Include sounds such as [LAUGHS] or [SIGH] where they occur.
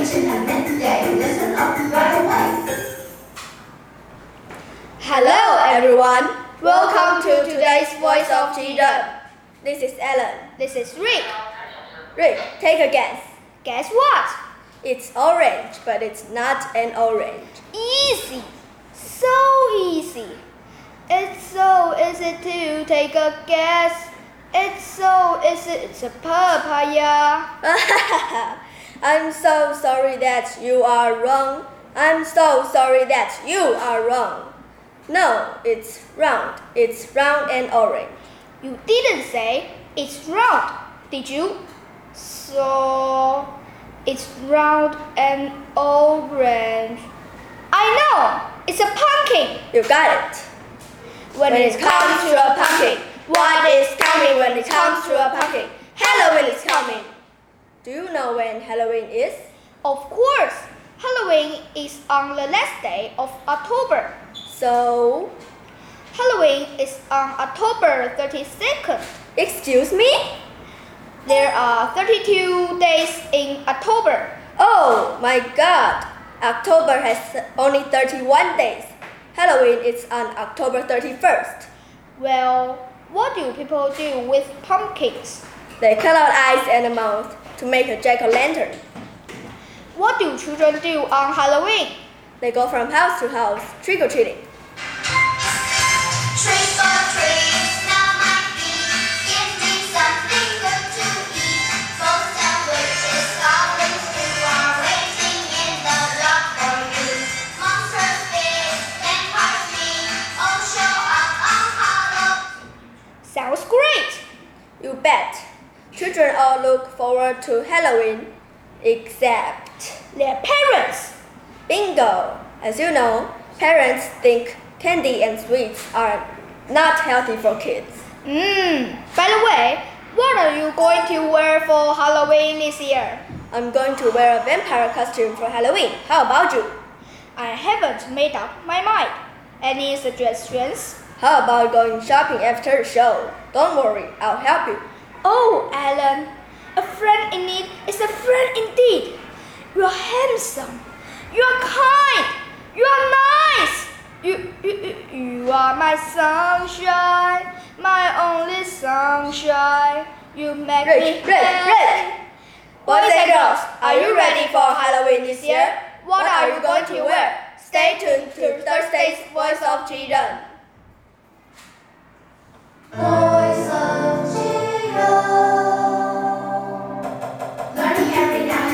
attention and then today listen up right away. Hello everyone. Welcome to today's Voice of Children. This is Ellen. This is Rick. Rick, take a guess. Guess what? It's orange, but it's not an orange. Easy. So easy. It's so easy to take a guess. It's so easy. It's a papaya. [LAUGHS] I'm so sorry that you are wrong. I'm so sorry that you are wrong. No, it's round. It's round and orange. You didn't say it's round, did you? So it's round and orange. I know. It's a pumpkin. You got it. When, When it comes to a pumpkin, what is coming when it comes to a pumpkin? Halloween is coming. Do you know when Halloween is? Of course, Halloween is on the last day of October. So, Halloween is on October 32nd. excuse me? There are 32 days in October. Oh my god! October has only 31 days. Halloween is on October 31st. Well, what do people do with pumpkins? They cut out eyes and mouth to make a jack o' lantern. What do children do on Halloween? They go from house to house trick or treating. Trick or treat, smell my feet. Give me something good to eat. Ghosts and witches, goblins who are waiting in the dark for you. Monsters big and harshly, all show up on Halloween. Sounds great! You bet. Children all look forward to Halloween, except Their parents. bingo. As you know, parents think candy and sweets are not healthy for kids. Mmm. By the way, what are you going to wear for Halloween this year? I'm going to wear a vampire costume for Halloween. How about you? I haven't made up my mind. Any suggestions? How about going shopping after the show? Don't worry, I'll help you. Oh, Alan, a friend in need is a friend indeed. You are handsome. You are kind. You are nice. You, you, you, are my sunshine, my only sunshine. You make Rick, me Rick, Rick! Boys and girls, are you ready for Halloween this year? What are you going to wear? Stay tuned to Thursday's Voice of Children. Voice